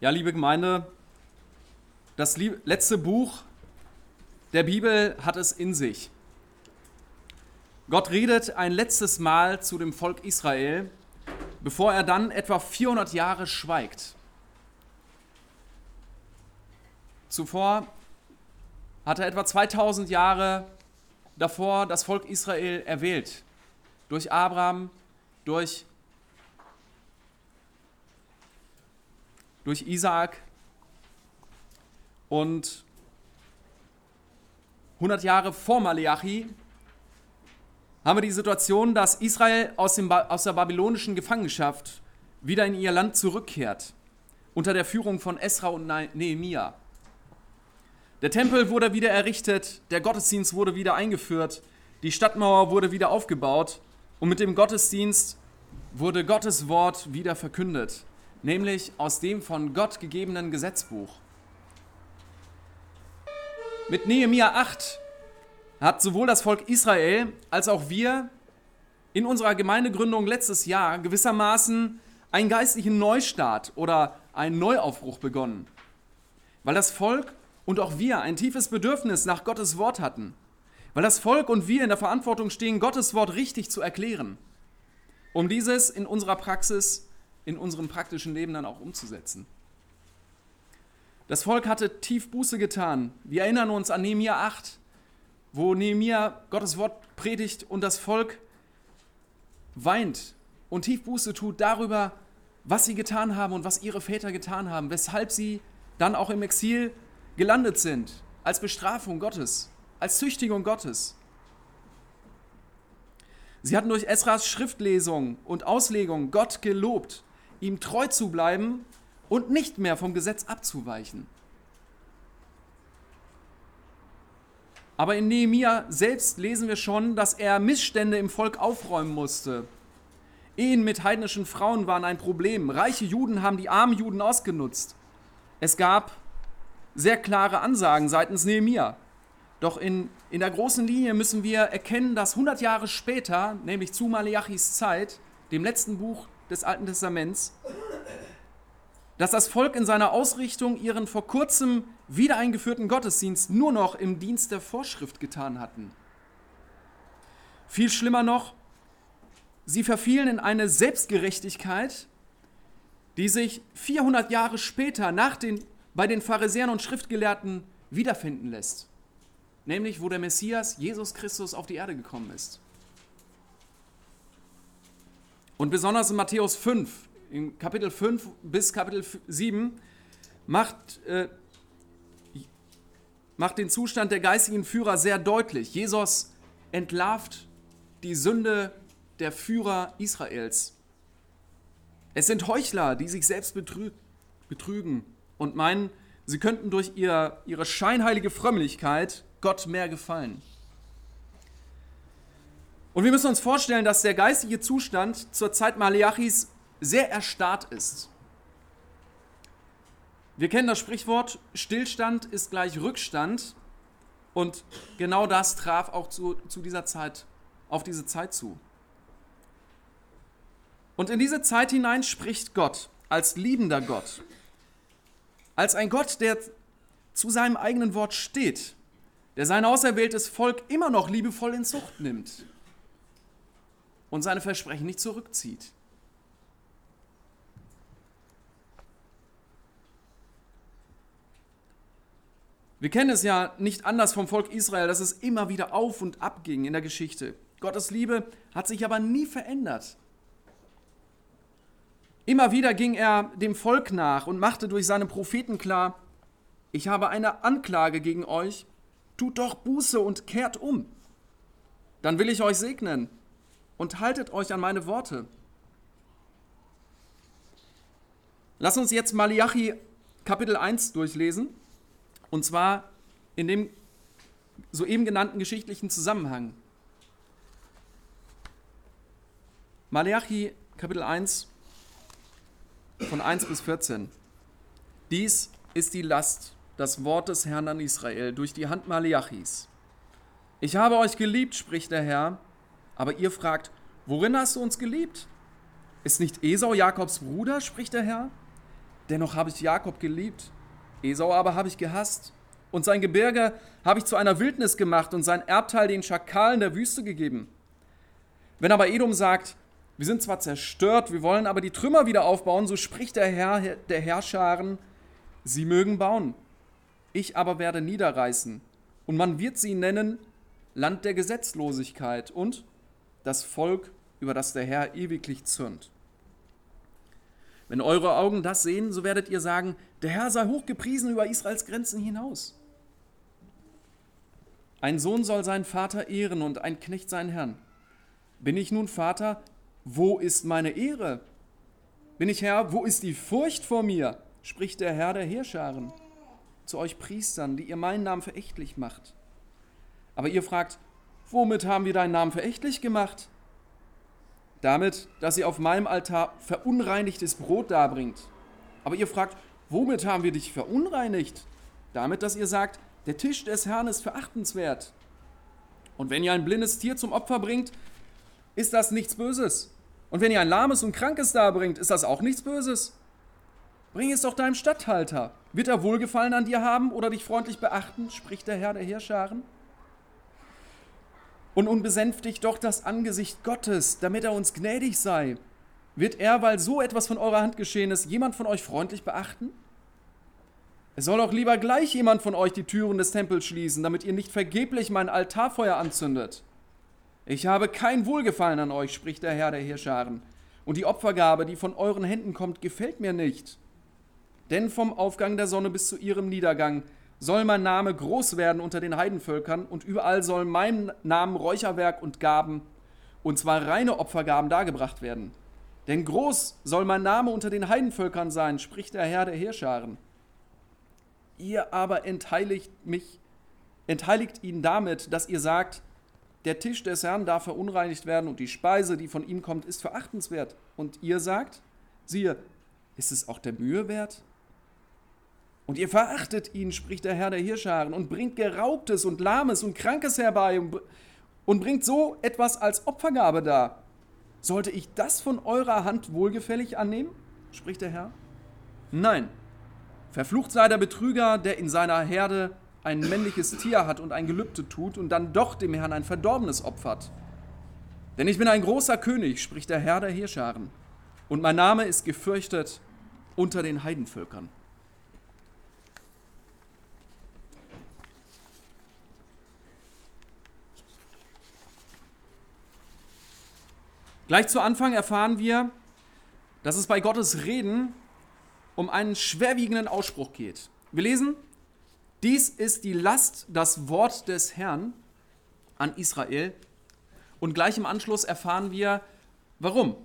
Ja, liebe Gemeinde, das letzte Buch der Bibel hat es in sich. Gott redet ein letztes Mal zu dem Volk Israel, bevor er dann etwa 400 Jahre schweigt. Zuvor hat er etwa 2000 Jahre davor das Volk Israel erwählt. Durch Abraham, durch, durch Isaak und 100 Jahre vor Malachi haben wir die Situation, dass Israel aus, dem, aus der babylonischen Gefangenschaft wieder in ihr Land zurückkehrt, unter der Führung von Esra und Nehemia. Der Tempel wurde wieder errichtet, der Gottesdienst wurde wieder eingeführt, die Stadtmauer wurde wieder aufgebaut und mit dem Gottesdienst wurde Gottes Wort wieder verkündet, nämlich aus dem von Gott gegebenen Gesetzbuch. Mit Nehemia 8 hat sowohl das Volk Israel als auch wir in unserer Gemeindegründung letztes Jahr gewissermaßen einen geistlichen Neustart oder einen Neuaufbruch begonnen, weil das Volk und auch wir ein tiefes Bedürfnis nach Gottes Wort hatten, weil das Volk und wir in der Verantwortung stehen, Gottes Wort richtig zu erklären, um dieses in unserer Praxis, in unserem praktischen Leben dann auch umzusetzen. Das Volk hatte tief Buße getan. Wir erinnern uns an Nehemiah 8, wo Nehemiah Gottes Wort predigt und das Volk weint und tief Buße tut darüber, was sie getan haben und was ihre Väter getan haben, weshalb sie dann auch im Exil gelandet sind, als Bestrafung Gottes, als Züchtigung Gottes. Sie hatten durch Esras Schriftlesung und Auslegung Gott gelobt, ihm treu zu bleiben und nicht mehr vom Gesetz abzuweichen. Aber in Nehemia selbst lesen wir schon, dass er Missstände im Volk aufräumen musste. Ehen mit heidnischen Frauen waren ein Problem. Reiche Juden haben die armen Juden ausgenutzt. Es gab sehr klare Ansagen seitens Nehemia. Doch in, in der großen Linie müssen wir erkennen, dass 100 Jahre später, nämlich zu Maleachis Zeit, dem letzten Buch des Alten Testaments, dass das Volk in seiner Ausrichtung ihren vor kurzem wieder eingeführten Gottesdienst nur noch im Dienst der Vorschrift getan hatten. Viel schlimmer noch, sie verfielen in eine Selbstgerechtigkeit, die sich 400 Jahre später nach den, bei den Pharisäern und Schriftgelehrten wiederfinden lässt, nämlich wo der Messias Jesus Christus auf die Erde gekommen ist. Und besonders in Matthäus 5 in Kapitel 5 bis Kapitel 7 macht, äh, macht den Zustand der geistigen Führer sehr deutlich. Jesus entlarvt die Sünde der Führer Israels. Es sind Heuchler, die sich selbst betrügen und meinen, sie könnten durch ihr, ihre scheinheilige Frömmlichkeit Gott mehr gefallen. Und wir müssen uns vorstellen, dass der geistige Zustand zur Zeit Maleachis sehr erstarrt ist. Wir kennen das Sprichwort, Stillstand ist gleich Rückstand und genau das traf auch zu, zu dieser Zeit, auf diese Zeit zu. Und in diese Zeit hinein spricht Gott als liebender Gott, als ein Gott, der zu seinem eigenen Wort steht, der sein auserwähltes Volk immer noch liebevoll in Zucht nimmt und seine Versprechen nicht zurückzieht. Wir kennen es ja nicht anders vom Volk Israel, dass es immer wieder auf und ab ging in der Geschichte. Gottes Liebe hat sich aber nie verändert. Immer wieder ging er dem Volk nach und machte durch seine Propheten klar, ich habe eine Anklage gegen euch, tut doch Buße und kehrt um. Dann will ich euch segnen und haltet euch an meine Worte. Lass uns jetzt Malachi Kapitel 1 durchlesen. Und zwar in dem soeben genannten geschichtlichen Zusammenhang. Malachi Kapitel 1 von 1 bis 14. Dies ist die Last, das Wort des Herrn an Israel durch die Hand Malachis. Ich habe euch geliebt, spricht der Herr, aber ihr fragt, worin hast du uns geliebt? Ist nicht Esau Jakobs Bruder, spricht der Herr? Dennoch habe ich Jakob geliebt, Esau aber habe ich gehasst. Und sein Gebirge habe ich zu einer Wildnis gemacht und sein Erbteil den Schakalen der Wüste gegeben. Wenn aber Edom sagt, wir sind zwar zerstört, wir wollen aber die Trümmer wieder aufbauen, so spricht der Herr der Herrscharen, sie mögen bauen, ich aber werde niederreißen. Und man wird sie nennen Land der Gesetzlosigkeit und das Volk, über das der Herr ewiglich zürnt. Wenn eure Augen das sehen, so werdet ihr sagen, der Herr sei hochgepriesen über Israels Grenzen hinaus. Ein Sohn soll seinen Vater ehren und ein Knecht seinen Herrn. Bin ich nun Vater, wo ist meine Ehre? Bin ich Herr, wo ist die Furcht vor mir? spricht der Herr der Heerscharen zu euch Priestern, die ihr meinen Namen verächtlich macht. Aber ihr fragt, womit haben wir deinen Namen verächtlich gemacht? Damit, dass ihr auf meinem Altar verunreinigtes Brot darbringt. Aber ihr fragt, womit haben wir dich verunreinigt? Damit, dass ihr sagt, der Tisch des Herrn ist verachtenswert. Und wenn ihr ein blindes Tier zum Opfer bringt, ist das nichts Böses. Und wenn ihr ein lahmes und krankes darbringt, ist das auch nichts Böses. Bring es doch deinem Statthalter. Wird er Wohlgefallen an dir haben oder dich freundlich beachten, spricht der Herr der Heerscharen? Und unbesänftigt doch das Angesicht Gottes, damit er uns gnädig sei. Wird er, weil so etwas von eurer Hand geschehen ist, jemand von euch freundlich beachten? Es soll doch lieber gleich jemand von euch die Türen des Tempels schließen, damit ihr nicht vergeblich mein Altarfeuer anzündet. Ich habe kein Wohlgefallen an euch, spricht der Herr der Heerscharen. Und die Opfergabe, die von euren Händen kommt, gefällt mir nicht. Denn vom Aufgang der Sonne bis zu ihrem Niedergang soll mein Name groß werden unter den Heidenvölkern und überall soll mein Namen Räucherwerk und Gaben, und zwar reine Opfergaben, dargebracht werden. Denn groß soll mein Name unter den Heidenvölkern sein, spricht der Herr der Heerscharen. Ihr aber entheiligt mich, entheiligt ihn damit, dass ihr sagt, der Tisch des Herrn darf verunreinigt werden und die Speise, die von ihm kommt, ist verachtenswert. Und ihr sagt, siehe, ist es auch der Mühe wert? Und ihr verachtet ihn, spricht der Herr der Hirscharen, und bringt Geraubtes und Lahmes und Krankes herbei und bringt so etwas als Opfergabe dar. Sollte ich das von eurer Hand wohlgefällig annehmen? spricht der Herr. Nein. Verflucht sei der Betrüger, der in seiner Herde ein männliches Tier hat und ein Gelübde tut und dann doch dem Herrn ein verdorbenes opfert. Denn ich bin ein großer König, spricht der Herr der Hirscharen, und mein Name ist gefürchtet unter den Heidenvölkern. Gleich zu Anfang erfahren wir, dass es bei Gottes Reden um einen schwerwiegenden Ausspruch geht. Wir lesen, dies ist die Last, das Wort des Herrn an Israel. Und gleich im Anschluss erfahren wir, warum.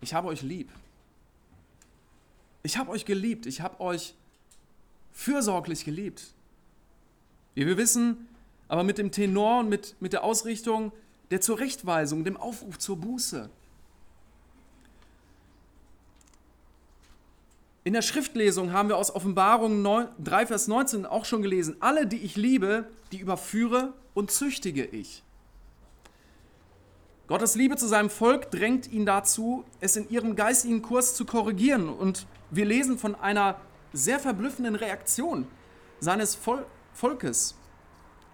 Ich habe euch lieb. Ich habe euch geliebt. Ich habe euch fürsorglich geliebt. Wie wir wissen, aber mit dem Tenor und mit, mit der Ausrichtung, der Zurechtweisung, dem Aufruf zur Buße. In der Schriftlesung haben wir aus Offenbarung 3, Vers 19 auch schon gelesen, alle, die ich liebe, die überführe und züchtige ich. Gottes Liebe zu seinem Volk drängt ihn dazu, es in ihrem geistigen Kurs zu korrigieren. Und wir lesen von einer sehr verblüffenden Reaktion seines Vol Volkes,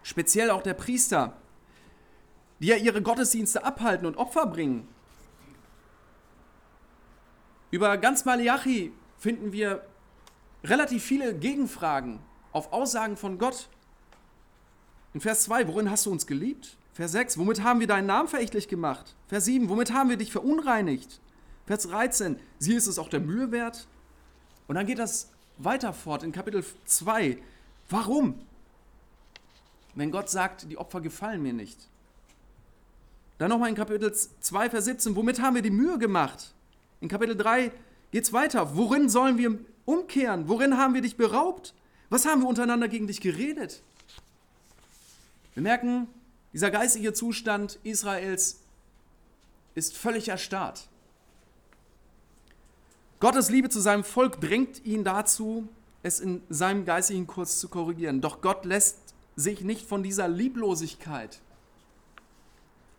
speziell auch der Priester, die ja ihre Gottesdienste abhalten und Opfer bringen. Über ganz Malachi finden wir relativ viele Gegenfragen auf Aussagen von Gott. In Vers 2, worin hast du uns geliebt? Vers 6, womit haben wir deinen Namen verächtlich gemacht? Vers 7, womit haben wir dich verunreinigt? Vers 13, sie ist es auch der Mühe wert? Und dann geht das weiter fort in Kapitel 2. Warum? Wenn Gott sagt, die Opfer gefallen mir nicht. Dann nochmal in Kapitel 2, Vers 17, womit haben wir die Mühe gemacht? In Kapitel 3 geht es weiter. Worin sollen wir umkehren? Worin haben wir dich beraubt? Was haben wir untereinander gegen dich geredet? Wir merken, dieser geistige Zustand Israels ist völlig erstarrt. Gottes Liebe zu seinem Volk drängt ihn dazu, es in seinem geistigen Kurs zu korrigieren. Doch Gott lässt sich nicht von dieser Lieblosigkeit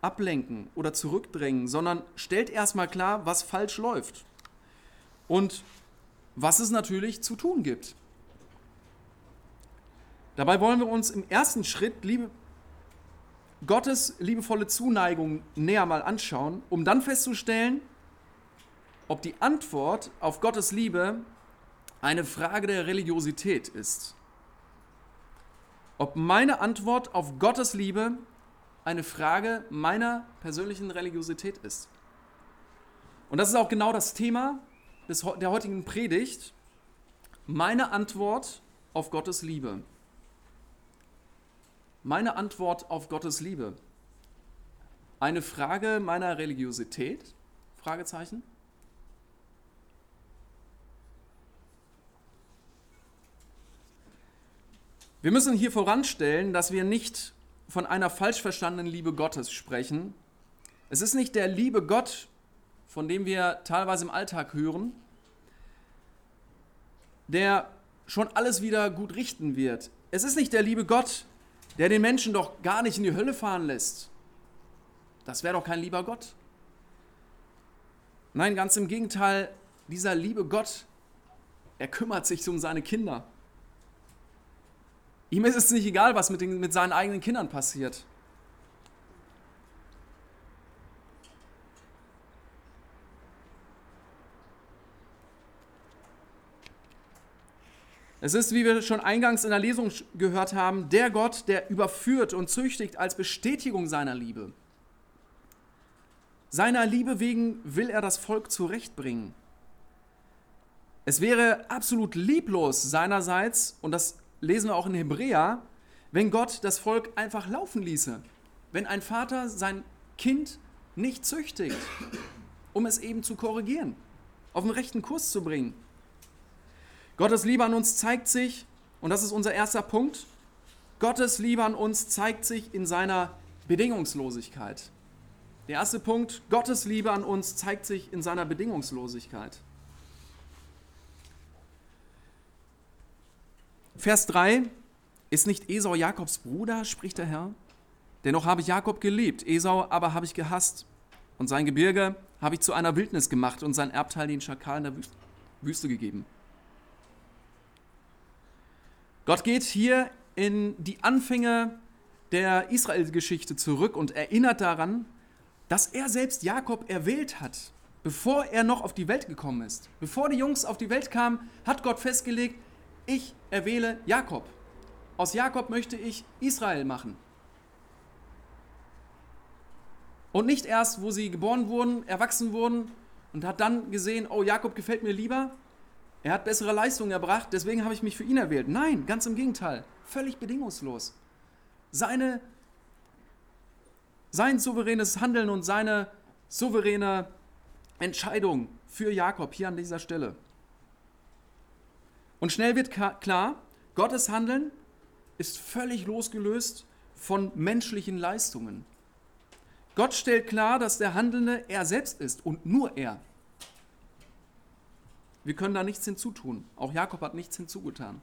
ablenken oder zurückdrängen, sondern stellt erstmal klar, was falsch läuft. Und was es natürlich zu tun gibt. Dabei wollen wir uns im ersten Schritt liebe, Gottes liebevolle Zuneigung näher mal anschauen, um dann festzustellen, ob die Antwort auf Gottes Liebe eine Frage der Religiosität ist. Ob meine Antwort auf Gottes Liebe eine Frage meiner persönlichen Religiosität ist. Und das ist auch genau das Thema des, der heutigen Predigt. Meine Antwort auf Gottes Liebe. Meine Antwort auf Gottes Liebe. Eine Frage meiner Religiosität? Fragezeichen. Wir müssen hier voranstellen, dass wir nicht von einer falsch verstandenen Liebe Gottes sprechen. Es ist nicht der liebe Gott, von dem wir teilweise im Alltag hören, der schon alles wieder gut richten wird. Es ist nicht der liebe Gott, der den Menschen doch gar nicht in die Hölle fahren lässt. Das wäre doch kein lieber Gott. Nein, ganz im Gegenteil, dieser liebe Gott, er kümmert sich um seine Kinder. Ihm ist es nicht egal, was mit, den, mit seinen eigenen Kindern passiert. Es ist, wie wir schon eingangs in der Lesung gehört haben, der Gott, der überführt und züchtigt als Bestätigung seiner Liebe. Seiner Liebe wegen will er das Volk zurechtbringen. Es wäre absolut lieblos seinerseits, und das lesen wir auch in Hebräer, wenn Gott das Volk einfach laufen ließe. Wenn ein Vater sein Kind nicht züchtigt, um es eben zu korrigieren, auf den rechten Kurs zu bringen. Gottes Liebe an uns zeigt sich, und das ist unser erster Punkt, Gottes Liebe an uns zeigt sich in seiner Bedingungslosigkeit. Der erste Punkt, Gottes Liebe an uns zeigt sich in seiner Bedingungslosigkeit. Vers 3, ist nicht Esau Jakobs Bruder, spricht der Herr? Dennoch habe ich Jakob geliebt, Esau aber habe ich gehasst. Und sein Gebirge habe ich zu einer Wildnis gemacht und sein Erbteil den Schakalen der Wüste gegeben. Gott geht hier in die Anfänge der Israel-Geschichte zurück und erinnert daran, dass er selbst Jakob erwählt hat, bevor er noch auf die Welt gekommen ist. Bevor die Jungs auf die Welt kamen, hat Gott festgelegt, ich erwähle Jakob. Aus Jakob möchte ich Israel machen. Und nicht erst, wo sie geboren wurden, erwachsen wurden und hat dann gesehen, oh, Jakob gefällt mir lieber, er hat bessere Leistungen erbracht, deswegen habe ich mich für ihn erwählt. Nein, ganz im Gegenteil, völlig bedingungslos. Seine, sein souveränes Handeln und seine souveräne Entscheidung für Jakob hier an dieser Stelle. Und schnell wird klar, Gottes Handeln ist völlig losgelöst von menschlichen Leistungen. Gott stellt klar, dass der Handelnde er selbst ist und nur er. Wir können da nichts hinzutun. Auch Jakob hat nichts hinzugetan.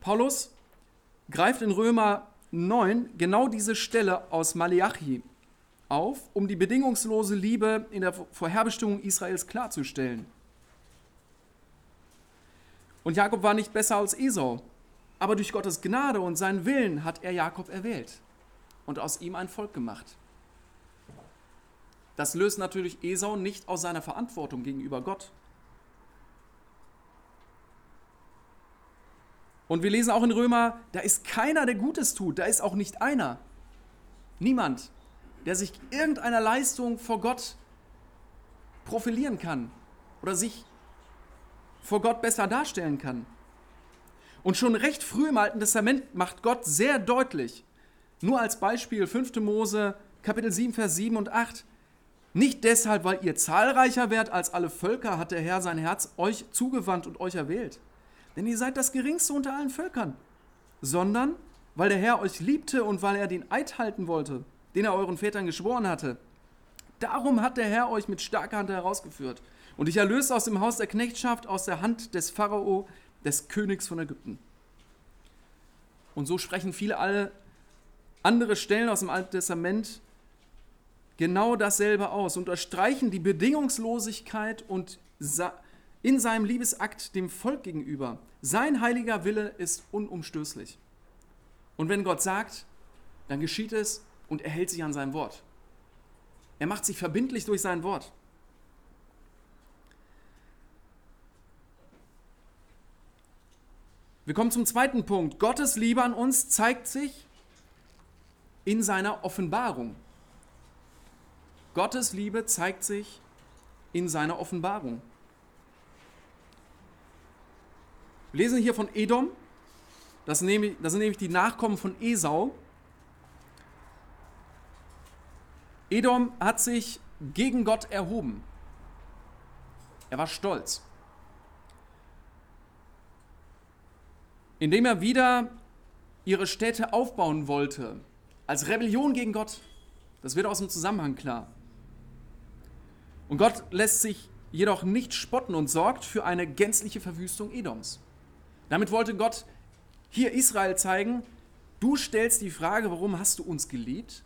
Paulus greift in Römer 9 genau diese Stelle aus Malachi auf, um die bedingungslose Liebe in der Vorherbestimmung Israels klarzustellen. Und Jakob war nicht besser als Esau, aber durch Gottes Gnade und seinen Willen hat er Jakob erwählt und aus ihm ein Volk gemacht. Das löst natürlich Esau nicht aus seiner Verantwortung gegenüber Gott. Und wir lesen auch in Römer, da ist keiner, der Gutes tut, da ist auch nicht einer. Niemand, der sich irgendeiner Leistung vor Gott profilieren kann oder sich vor Gott besser darstellen kann. Und schon recht früh im Alten Testament macht Gott sehr deutlich, nur als Beispiel 5. Mose Kapitel 7, Vers 7 und 8, nicht deshalb, weil ihr zahlreicher wärt als alle Völker, hat der Herr sein Herz euch zugewandt und euch erwählt. Denn ihr seid das geringste unter allen Völkern, sondern weil der Herr euch liebte und weil er den Eid halten wollte, den er euren Vätern geschworen hatte. Darum hat der Herr euch mit starker Hand herausgeführt und dich erlöst aus dem Haus der Knechtschaft, aus der Hand des Pharao, des Königs von Ägypten. Und so sprechen viele alle andere Stellen aus dem Alten Testament genau dasselbe aus, unterstreichen die Bedingungslosigkeit und in seinem Liebesakt dem Volk gegenüber. Sein heiliger Wille ist unumstößlich. Und wenn Gott sagt, dann geschieht es und er hält sich an sein Wort. Er macht sich verbindlich durch sein Wort. Wir kommen zum zweiten Punkt. Gottes Liebe an uns zeigt sich in seiner Offenbarung. Gottes Liebe zeigt sich in seiner Offenbarung. Wir lesen hier von Edom, das sind, nämlich, das sind nämlich die Nachkommen von Esau. Edom hat sich gegen Gott erhoben. Er war stolz. Indem er wieder ihre Städte aufbauen wollte, als Rebellion gegen Gott. Das wird aus dem Zusammenhang klar. Und Gott lässt sich jedoch nicht spotten und sorgt für eine gänzliche Verwüstung Edoms. Damit wollte Gott hier Israel zeigen, du stellst die Frage, warum hast du uns geliebt?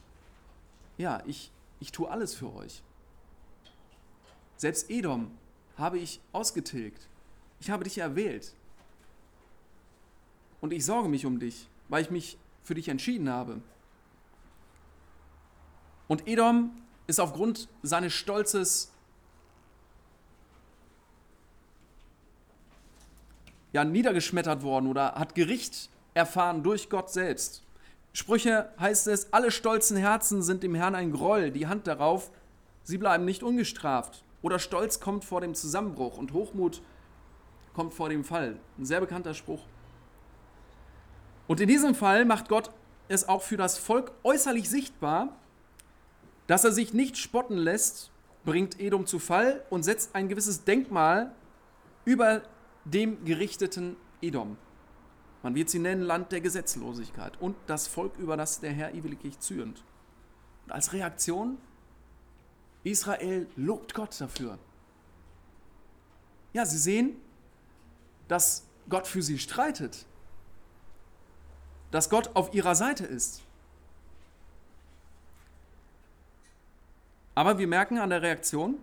Ja, ich, ich tue alles für euch. Selbst Edom habe ich ausgetilgt. Ich habe dich erwählt. Und ich sorge mich um dich, weil ich mich für dich entschieden habe. Und Edom ist aufgrund seines Stolzes ja, niedergeschmettert worden oder hat Gericht erfahren durch Gott selbst. Sprüche heißt es, alle stolzen Herzen sind dem Herrn ein Groll, die Hand darauf, sie bleiben nicht ungestraft. Oder Stolz kommt vor dem Zusammenbruch und Hochmut kommt vor dem Fall. Ein sehr bekannter Spruch. Und in diesem Fall macht Gott es auch für das Volk äußerlich sichtbar, dass er sich nicht spotten lässt, bringt Edom zu Fall und setzt ein gewisses Denkmal über dem gerichteten Edom. Man wird sie nennen Land der Gesetzlosigkeit und das Volk, über das der Herr ewiglich zürnt. Und als Reaktion, Israel lobt Gott dafür. Ja, sie sehen, dass Gott für sie streitet, dass Gott auf ihrer Seite ist. Aber wir merken an der Reaktion,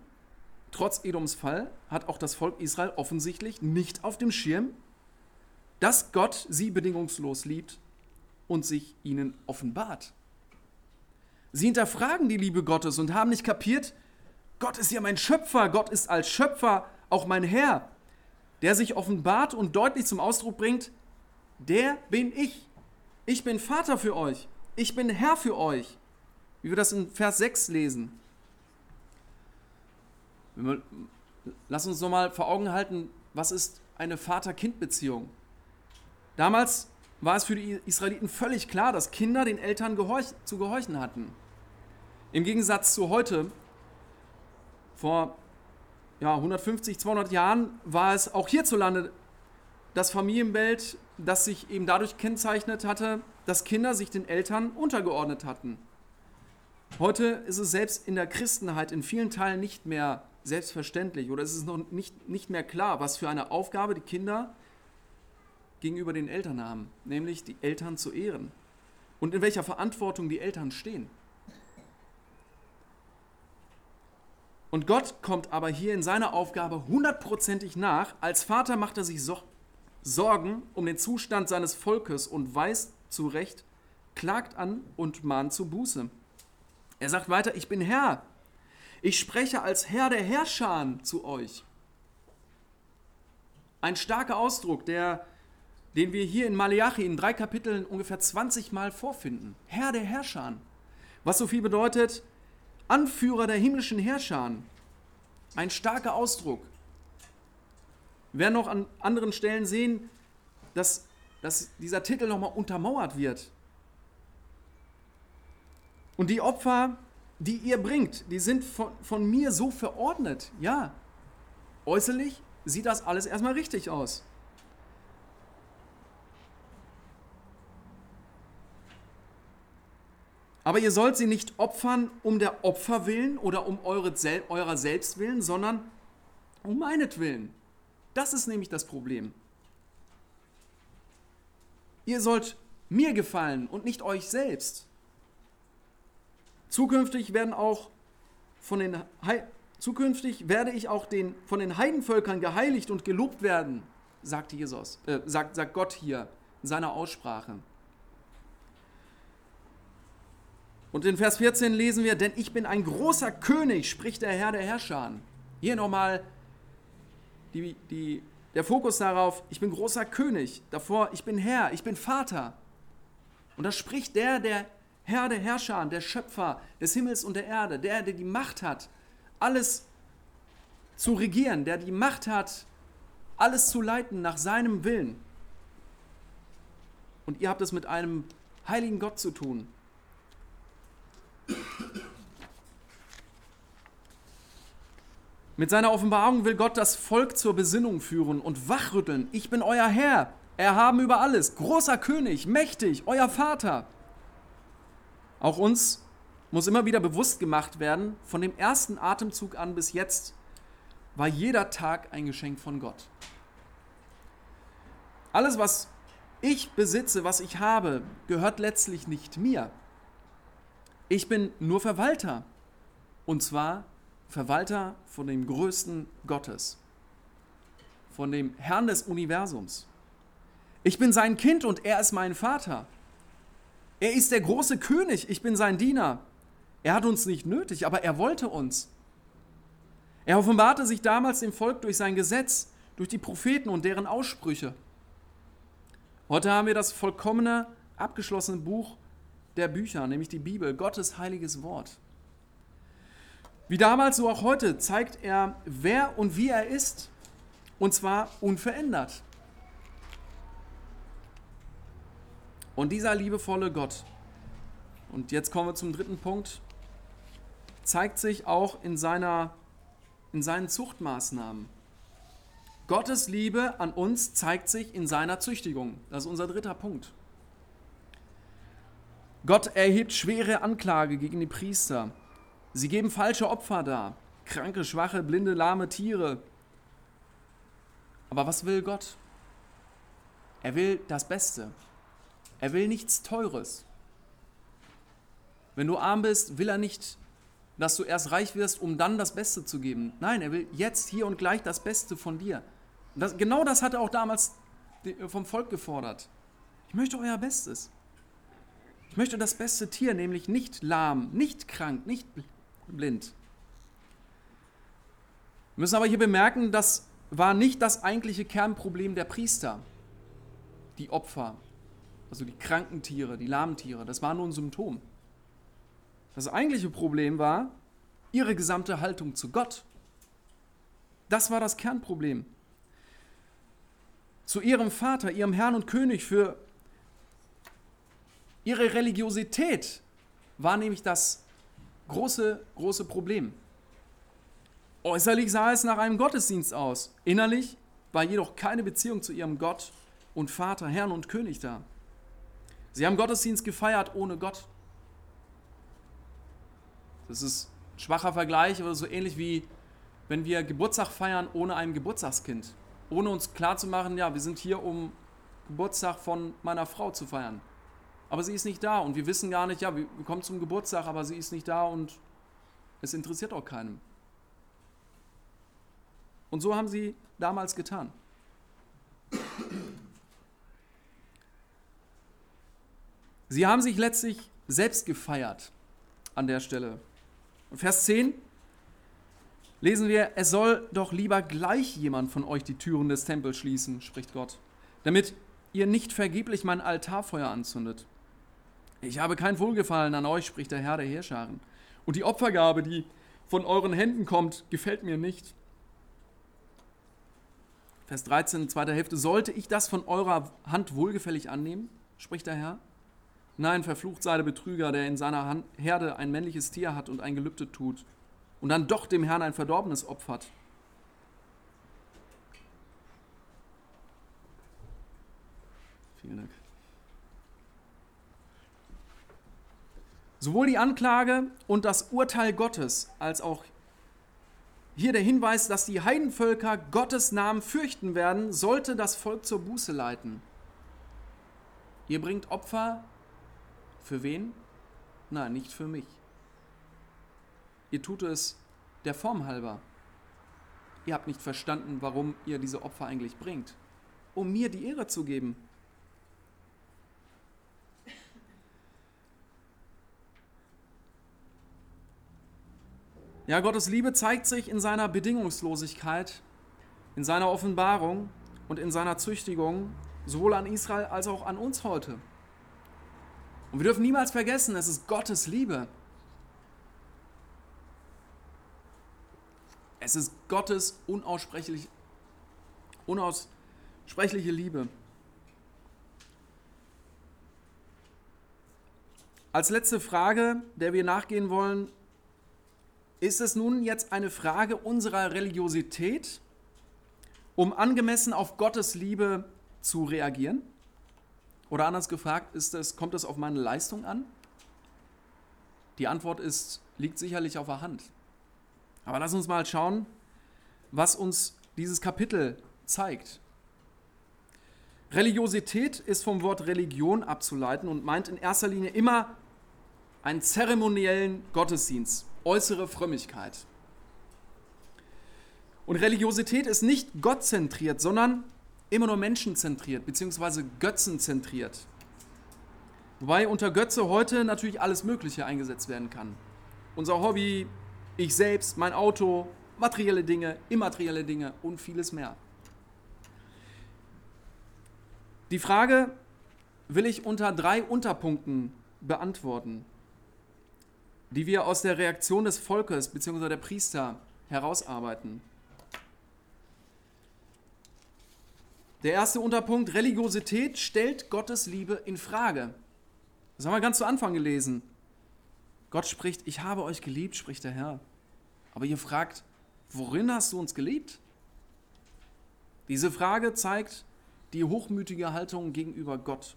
trotz Edoms Fall hat auch das Volk Israel offensichtlich nicht auf dem Schirm, dass Gott sie bedingungslos liebt und sich ihnen offenbart. Sie hinterfragen die Liebe Gottes und haben nicht kapiert, Gott ist ja mein Schöpfer, Gott ist als Schöpfer auch mein Herr, der sich offenbart und deutlich zum Ausdruck bringt, der bin ich. Ich bin Vater für euch, ich bin Herr für euch, wie wir das in Vers 6 lesen. Lass uns nochmal vor Augen halten, was ist eine Vater-Kind-Beziehung? Damals war es für die Israeliten völlig klar, dass Kinder den Eltern gehorch zu gehorchen hatten. Im Gegensatz zu heute, vor ja, 150, 200 Jahren, war es auch hierzulande das Familienbild, das sich eben dadurch kennzeichnet hatte, dass Kinder sich den Eltern untergeordnet hatten. Heute ist es selbst in der Christenheit in vielen Teilen nicht mehr selbstverständlich oder ist es noch nicht, nicht mehr klar, was für eine Aufgabe die Kinder gegenüber den Eltern haben, nämlich die Eltern zu ehren und in welcher Verantwortung die Eltern stehen. Und Gott kommt aber hier in seiner Aufgabe hundertprozentig nach. Als Vater macht er sich Sorgen um den Zustand seines Volkes und weist zu Recht, klagt an und mahnt zu Buße. Er sagt weiter, ich bin Herr, ich spreche als Herr der Herrscher zu euch. Ein starker Ausdruck, der, den wir hier in Malachi in drei Kapiteln ungefähr 20 Mal vorfinden. Herr der Herrscher. Was so viel bedeutet, Anführer der himmlischen Herrscher. Ein starker Ausdruck. Wir werden noch an anderen Stellen sehen, dass, dass dieser Titel nochmal untermauert wird. Und die Opfer, die ihr bringt, die sind von, von mir so verordnet. Ja, äußerlich sieht das alles erstmal richtig aus. Aber ihr sollt sie nicht opfern um der Opfer willen oder um eure, eurer selbst willen, sondern um meinetwillen. Das ist nämlich das Problem. Ihr sollt mir gefallen und nicht euch selbst. Zukünftig werden auch von den Zukünftig werde ich auch den, von den Heidenvölkern geheiligt und gelobt werden, sagt Jesus, äh, sagt, sagt Gott hier in seiner Aussprache. Und in Vers 14 lesen wir, denn ich bin ein großer König, spricht der Herr der Herrscher. Hier nochmal die, die, der Fokus darauf, ich bin großer König, davor, ich bin Herr, ich bin Vater. Und da spricht der, der Herr der Herrscher, der Schöpfer des Himmels und der Erde, der, der die Macht hat, alles zu regieren, der die Macht hat, alles zu leiten nach seinem Willen. Und ihr habt es mit einem heiligen Gott zu tun. Mit seiner Offenbarung will Gott das Volk zur Besinnung führen und wachrütteln. Ich bin euer Herr, erhaben über alles, großer König, mächtig, euer Vater. Auch uns muss immer wieder bewusst gemacht werden, von dem ersten Atemzug an bis jetzt war jeder Tag ein Geschenk von Gott. Alles, was ich besitze, was ich habe, gehört letztlich nicht mir. Ich bin nur Verwalter. Und zwar Verwalter von dem größten Gottes, von dem Herrn des Universums. Ich bin sein Kind und er ist mein Vater. Er ist der große König, ich bin sein Diener. Er hat uns nicht nötig, aber er wollte uns. Er offenbarte sich damals dem Volk durch sein Gesetz, durch die Propheten und deren Aussprüche. Heute haben wir das vollkommene, abgeschlossene Buch der Bücher, nämlich die Bibel, Gottes heiliges Wort. Wie damals, so auch heute zeigt er, wer und wie er ist, und zwar unverändert. Und dieser liebevolle Gott, und jetzt kommen wir zum dritten Punkt, zeigt sich auch in, seiner, in seinen Zuchtmaßnahmen. Gottes Liebe an uns zeigt sich in seiner Züchtigung. Das ist unser dritter Punkt. Gott erhebt schwere Anklage gegen die Priester. Sie geben falsche Opfer dar. Kranke, schwache, blinde, lahme Tiere. Aber was will Gott? Er will das Beste. Er will nichts Teures. Wenn du arm bist, will er nicht, dass du erst reich wirst, um dann das Beste zu geben. Nein, er will jetzt, hier und gleich das Beste von dir. Das, genau das hat er auch damals vom Volk gefordert. Ich möchte euer Bestes. Ich möchte das beste Tier, nämlich nicht lahm, nicht krank, nicht blind. Wir müssen aber hier bemerken, das war nicht das eigentliche Kernproblem der Priester, die Opfer, also die kranken Tiere, die lahmen Tiere. Das war nur ein Symptom. Das eigentliche Problem war ihre gesamte Haltung zu Gott. Das war das Kernproblem. Zu ihrem Vater, ihrem Herrn und König für Ihre Religiosität war nämlich das große, große Problem. Äußerlich sah es nach einem Gottesdienst aus. Innerlich war jedoch keine Beziehung zu ihrem Gott und Vater, Herrn und König da. Sie haben Gottesdienst gefeiert ohne Gott. Das ist ein schwacher Vergleich oder so ähnlich wie wenn wir Geburtstag feiern ohne ein Geburtstagskind. Ohne uns klarzumachen, ja, wir sind hier, um Geburtstag von meiner Frau zu feiern aber sie ist nicht da und wir wissen gar nicht, ja, wir kommen zum Geburtstag, aber sie ist nicht da und es interessiert auch keinem. Und so haben sie damals getan. Sie haben sich letztlich selbst gefeiert an der Stelle. Vers 10 lesen wir, es soll doch lieber gleich jemand von euch die Türen des Tempels schließen, spricht Gott, damit ihr nicht vergeblich mein Altarfeuer anzündet. Ich habe kein Wohlgefallen an euch, spricht der Herr der Heerscharen. Und die Opfergabe, die von euren Händen kommt, gefällt mir nicht. Vers 13, zweiter Hälfte. Sollte ich das von eurer Hand wohlgefällig annehmen, spricht der Herr? Nein, verflucht sei der Betrüger, der in seiner Hand, Herde ein männliches Tier hat und ein Gelübde tut und dann doch dem Herrn ein verdorbenes opfert. Vielen Dank. Sowohl die Anklage und das Urteil Gottes als auch hier der Hinweis, dass die Heidenvölker Gottes Namen fürchten werden, sollte das Volk zur Buße leiten. Ihr bringt Opfer für wen? Nein, nicht für mich. Ihr tut es der Form halber. Ihr habt nicht verstanden, warum ihr diese Opfer eigentlich bringt, um mir die Ehre zu geben. Ja, Gottes Liebe zeigt sich in seiner Bedingungslosigkeit, in seiner Offenbarung und in seiner Züchtigung, sowohl an Israel als auch an uns heute. Und wir dürfen niemals vergessen, es ist Gottes Liebe. Es ist Gottes unaussprechlich, unaussprechliche Liebe. Als letzte Frage, der wir nachgehen wollen, ist es nun jetzt eine Frage unserer Religiosität, um angemessen auf Gottes Liebe zu reagieren? Oder anders gefragt, ist es, kommt es auf meine Leistung an? Die Antwort ist, liegt sicherlich auf der Hand. Aber lass uns mal schauen, was uns dieses Kapitel zeigt. Religiosität ist vom Wort Religion abzuleiten und meint in erster Linie immer einen zeremoniellen Gottesdienst äußere Frömmigkeit. Und Religiosität ist nicht gottzentriert, sondern immer nur menschenzentriert bzw. götzenzentriert. Wobei unter Götze heute natürlich alles Mögliche eingesetzt werden kann. Unser Hobby, ich selbst, mein Auto, materielle Dinge, immaterielle Dinge und vieles mehr. Die Frage will ich unter drei Unterpunkten beantworten die wir aus der Reaktion des Volkes bzw. der Priester herausarbeiten. Der erste Unterpunkt, Religiosität stellt Gottes Liebe in Frage. Das haben wir ganz zu Anfang gelesen. Gott spricht, ich habe euch geliebt, spricht der Herr. Aber ihr fragt, worin hast du uns geliebt? Diese Frage zeigt die hochmütige Haltung gegenüber Gott.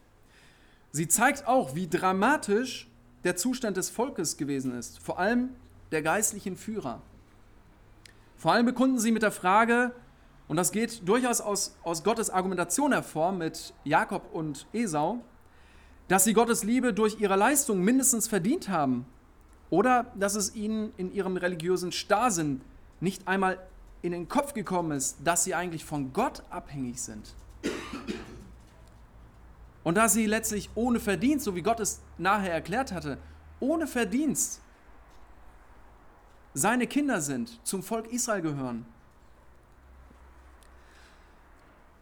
Sie zeigt auch, wie dramatisch der Zustand des Volkes gewesen ist, vor allem der geistlichen Führer. Vor allem bekunden sie mit der Frage, und das geht durchaus aus, aus Gottes Argumentation hervor mit Jakob und Esau, dass sie Gottes Liebe durch ihre Leistung mindestens verdient haben oder dass es ihnen in ihrem religiösen Starrsinn nicht einmal in den Kopf gekommen ist, dass sie eigentlich von Gott abhängig sind. Und da sie letztlich ohne Verdienst, so wie Gott es nachher erklärt hatte, ohne Verdienst seine Kinder sind, zum Volk Israel gehören.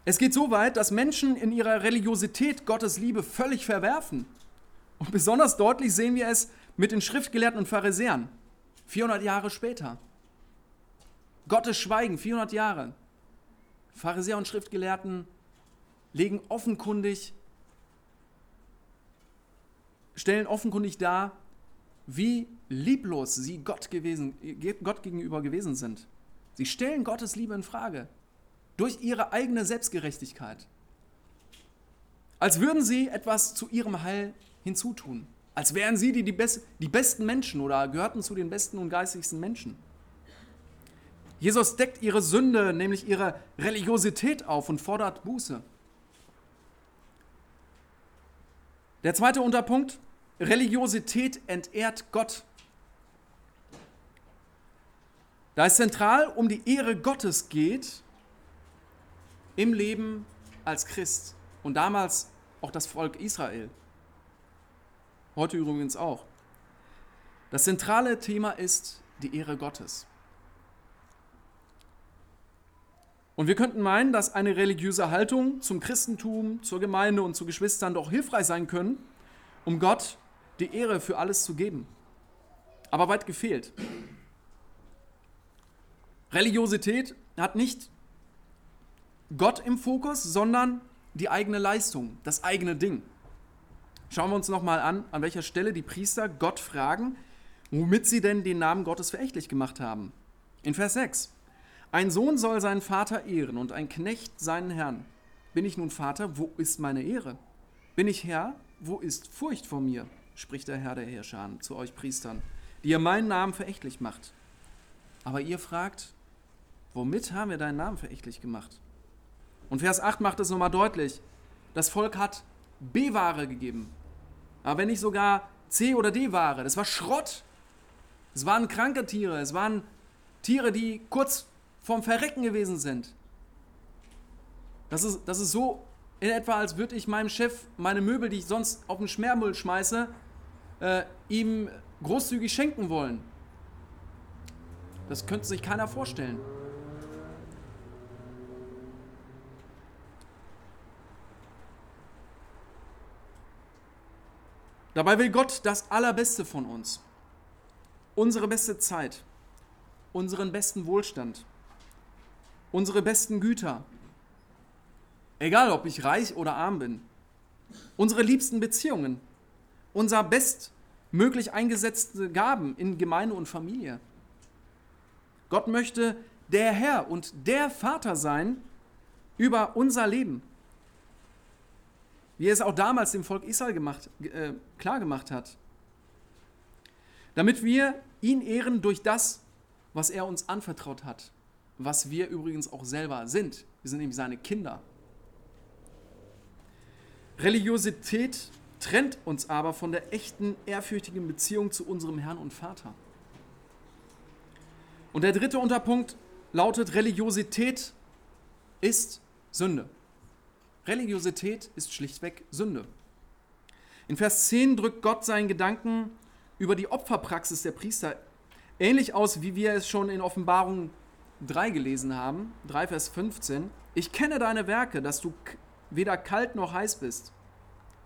Es geht so weit, dass Menschen in ihrer Religiosität Gottes Liebe völlig verwerfen. Und besonders deutlich sehen wir es mit den Schriftgelehrten und Pharisäern. 400 Jahre später. Gottes Schweigen, 400 Jahre. Pharisäer und Schriftgelehrten legen offenkundig stellen offenkundig dar, wie lieblos sie Gott, gewesen, Gott gegenüber gewesen sind. Sie stellen Gottes Liebe in Frage durch ihre eigene Selbstgerechtigkeit. Als würden sie etwas zu ihrem Heil hinzutun. Als wären sie die, die, best, die besten Menschen oder gehörten zu den besten und geistigsten Menschen. Jesus deckt ihre Sünde, nämlich ihre Religiosität auf und fordert Buße. Der zweite Unterpunkt, Religiosität entehrt Gott. Da es zentral um die Ehre Gottes geht im Leben als Christ und damals auch das Volk Israel. Heute übrigens auch. Das zentrale Thema ist die Ehre Gottes. Und wir könnten meinen, dass eine religiöse Haltung zum Christentum, zur Gemeinde und zu Geschwistern doch hilfreich sein können, um Gott die Ehre für alles zu geben. Aber weit gefehlt. Religiosität hat nicht Gott im Fokus, sondern die eigene Leistung, das eigene Ding. Schauen wir uns nochmal an, an welcher Stelle die Priester Gott fragen, womit sie denn den Namen Gottes verächtlich gemacht haben. In Vers 6. Ein Sohn soll seinen Vater ehren und ein Knecht seinen Herrn. Bin ich nun Vater, wo ist meine Ehre? Bin ich Herr, wo ist Furcht vor mir? spricht der Herr der Herrscher zu euch Priestern, die ihr meinen Namen verächtlich macht. Aber ihr fragt, womit haben wir deinen Namen verächtlich gemacht? Und Vers 8 macht es nochmal deutlich. Das Volk hat B-Ware gegeben. Aber wenn nicht sogar C- oder D-Ware. Das war Schrott. Es waren kranke Tiere, es waren Tiere, die kurz vorm Verrecken gewesen sind. Das ist, das ist so in etwa, als würde ich meinem Chef meine Möbel, die ich sonst auf den Schmermüll schmeiße, äh, ihm großzügig schenken wollen. Das könnte sich keiner vorstellen. Dabei will Gott das Allerbeste von uns. Unsere beste Zeit, unseren besten Wohlstand, unsere besten Güter. Egal, ob ich reich oder arm bin. Unsere liebsten Beziehungen, unser bestmöglich eingesetzte Gaben in Gemeinde und Familie. Gott möchte der Herr und der Vater sein über unser Leben wie er es auch damals dem Volk Israel gemacht, äh, klar gemacht hat. Damit wir ihn ehren durch das, was er uns anvertraut hat, was wir übrigens auch selber sind. Wir sind nämlich seine Kinder. Religiosität trennt uns aber von der echten, ehrfürchtigen Beziehung zu unserem Herrn und Vater. Und der dritte Unterpunkt lautet, Religiosität ist Sünde. Religiosität ist schlichtweg Sünde. In Vers 10 drückt Gott seinen Gedanken über die Opferpraxis der Priester ähnlich aus, wie wir es schon in Offenbarung 3 gelesen haben, 3 Vers 15. Ich kenne deine Werke, dass du weder kalt noch heiß bist.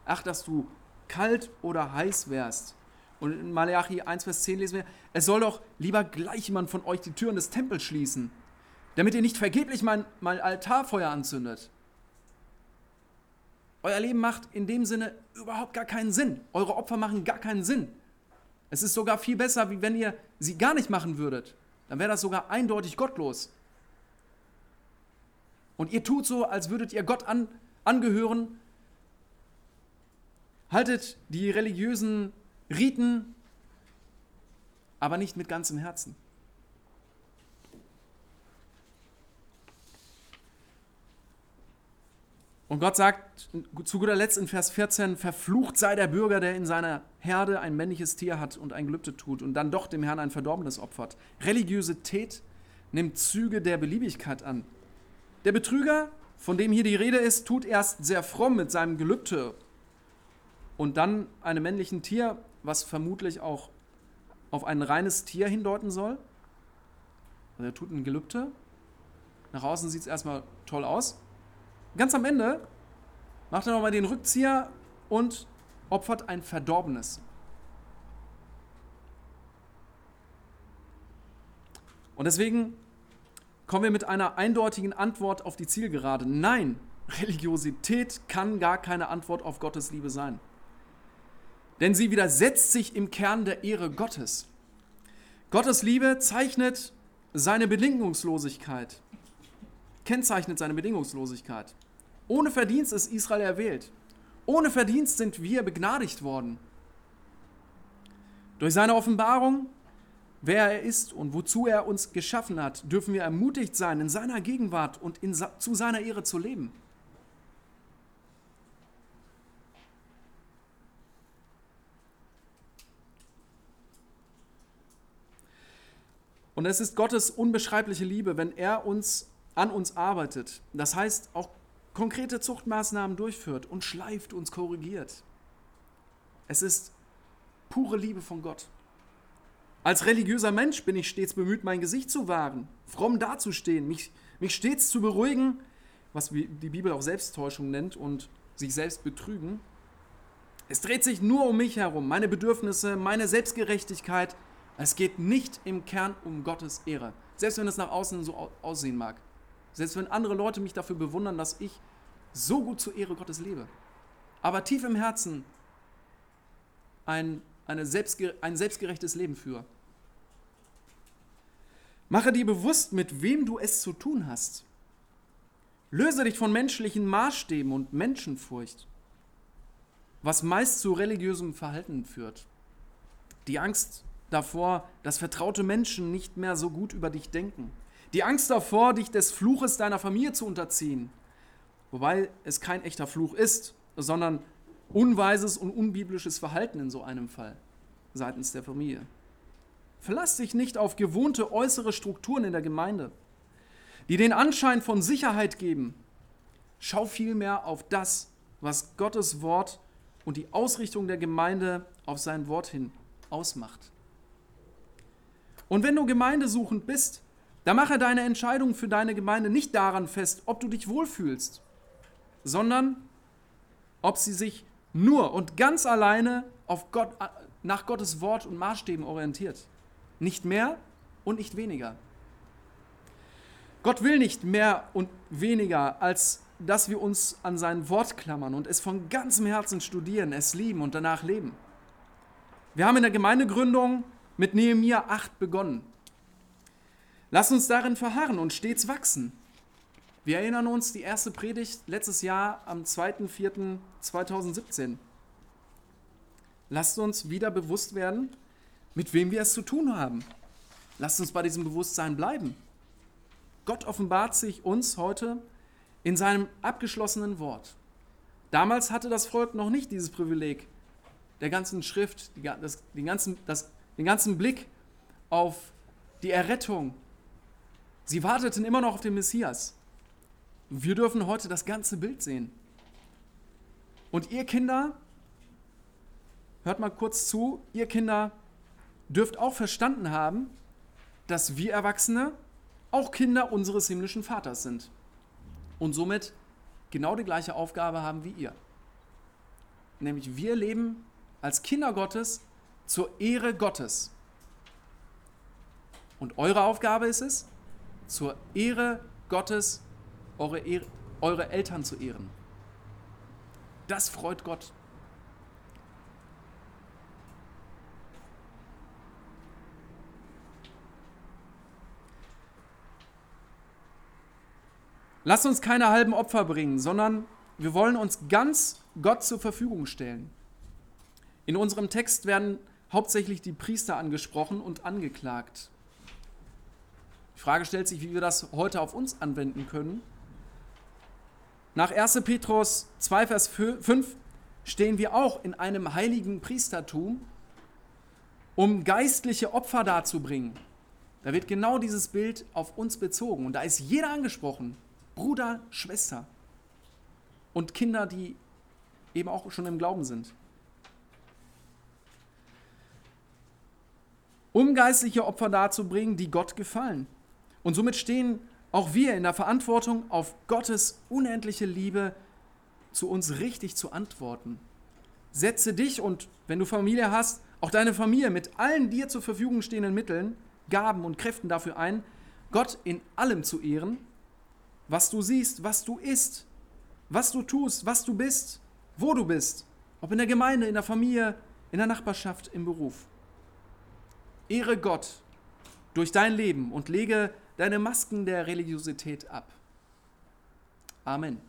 Ach, dass du kalt oder heiß wärst. Und in Malachi 1 Vers 10 lesen wir, es soll doch lieber gleich jemand von euch die Türen des Tempels schließen, damit ihr nicht vergeblich mein, mein Altarfeuer anzündet. Euer Leben macht in dem Sinne überhaupt gar keinen Sinn. Eure Opfer machen gar keinen Sinn. Es ist sogar viel besser, wie wenn ihr sie gar nicht machen würdet. Dann wäre das sogar eindeutig gottlos. Und ihr tut so, als würdet ihr Gott an, angehören, haltet die religiösen Riten, aber nicht mit ganzem Herzen. Und Gott sagt zu guter Letzt in Vers 14, verflucht sei der Bürger, der in seiner Herde ein männliches Tier hat und ein Gelübde tut und dann doch dem Herrn ein Verdorbenes opfert. Religiosität nimmt Züge der Beliebigkeit an. Der Betrüger, von dem hier die Rede ist, tut erst sehr fromm mit seinem Gelübde und dann einem männlichen Tier, was vermutlich auch auf ein reines Tier hindeuten soll. Also er tut ein Gelübde. Nach außen sieht es erstmal toll aus, Ganz am Ende macht er nochmal den Rückzieher und opfert ein Verdorbenes. Und deswegen kommen wir mit einer eindeutigen Antwort auf die Zielgerade. Nein, Religiosität kann gar keine Antwort auf Gottes Liebe sein. Denn sie widersetzt sich im Kern der Ehre Gottes. Gottes Liebe zeichnet seine Bedingungslosigkeit kennzeichnet seine Bedingungslosigkeit. Ohne Verdienst ist Israel erwählt. Ohne Verdienst sind wir begnadigt worden. Durch seine Offenbarung, wer er ist und wozu er uns geschaffen hat, dürfen wir ermutigt sein, in seiner Gegenwart und in, zu seiner Ehre zu leben. Und es ist Gottes unbeschreibliche Liebe, wenn er uns an uns arbeitet. Das heißt, auch konkrete Zuchtmaßnahmen durchführt und schleift, uns korrigiert. Es ist pure Liebe von Gott. Als religiöser Mensch bin ich stets bemüht, mein Gesicht zu wahren, fromm dazustehen, mich, mich stets zu beruhigen, was die Bibel auch Selbsttäuschung nennt und sich selbst betrügen. Es dreht sich nur um mich herum, meine Bedürfnisse, meine Selbstgerechtigkeit. Es geht nicht im Kern um Gottes Ehre, selbst wenn es nach außen so aussehen mag. Selbst wenn andere Leute mich dafür bewundern, dass ich so gut zur Ehre Gottes lebe. Aber tief im Herzen ein, eine selbstge ein selbstgerechtes Leben führe. Mache dir bewusst, mit wem du es zu tun hast. Löse dich von menschlichen Maßstäben und Menschenfurcht, was meist zu religiösem Verhalten führt. Die Angst davor, dass vertraute Menschen nicht mehr so gut über dich denken die Angst davor, dich des Fluches deiner Familie zu unterziehen. Wobei es kein echter Fluch ist, sondern unweises und unbiblisches Verhalten in so einem Fall seitens der Familie. Verlass dich nicht auf gewohnte äußere Strukturen in der Gemeinde, die den Anschein von Sicherheit geben. Schau vielmehr auf das, was Gottes Wort und die Ausrichtung der Gemeinde auf sein Wort hin ausmacht. Und wenn du gemeindesuchend bist, dann mache deine Entscheidung für deine Gemeinde nicht daran fest, ob du dich wohlfühlst, sondern ob sie sich nur und ganz alleine auf Gott, nach Gottes Wort und Maßstäben orientiert. Nicht mehr und nicht weniger. Gott will nicht mehr und weniger, als dass wir uns an sein Wort klammern und es von ganzem Herzen studieren, es lieben und danach leben. Wir haben in der Gemeindegründung mit Nehemia 8 begonnen. Lass uns darin verharren und stets wachsen. Wir erinnern uns die erste Predigt letztes Jahr am 2.4.2017. Lasst uns wieder bewusst werden, mit wem wir es zu tun haben. Lasst uns bei diesem Bewusstsein bleiben. Gott offenbart sich uns heute in seinem abgeschlossenen Wort. Damals hatte das Volk noch nicht dieses Privileg der ganzen Schrift, die, das, den, ganzen, das, den ganzen Blick auf die Errettung. Sie warteten immer noch auf den Messias. Wir dürfen heute das ganze Bild sehen. Und ihr Kinder, hört mal kurz zu, ihr Kinder dürft auch verstanden haben, dass wir Erwachsene auch Kinder unseres himmlischen Vaters sind und somit genau die gleiche Aufgabe haben wie ihr. Nämlich wir leben als Kinder Gottes zur Ehre Gottes. Und eure Aufgabe ist es, zur Ehre Gottes eure, Ehre, eure Eltern zu ehren. Das freut Gott. Lasst uns keine halben Opfer bringen, sondern wir wollen uns ganz Gott zur Verfügung stellen. In unserem Text werden hauptsächlich die Priester angesprochen und angeklagt. Die Frage stellt sich, wie wir das heute auf uns anwenden können. Nach 1. Petrus 2, Vers 5 stehen wir auch in einem heiligen Priestertum, um geistliche Opfer darzubringen. Da wird genau dieses Bild auf uns bezogen und da ist jeder angesprochen. Bruder, Schwester und Kinder, die eben auch schon im Glauben sind. Um geistliche Opfer darzubringen, die Gott gefallen. Und somit stehen auch wir in der Verantwortung, auf Gottes unendliche Liebe zu uns richtig zu antworten. Setze dich und, wenn du Familie hast, auch deine Familie mit allen dir zur Verfügung stehenden Mitteln, Gaben und Kräften dafür ein, Gott in allem zu ehren was du siehst, was du isst, was du tust, was du bist, wo du bist, ob in der Gemeinde, in der Familie, in der Nachbarschaft, im Beruf. Ehre Gott durch dein Leben und lege deine Masken der Religiosität ab. Amen.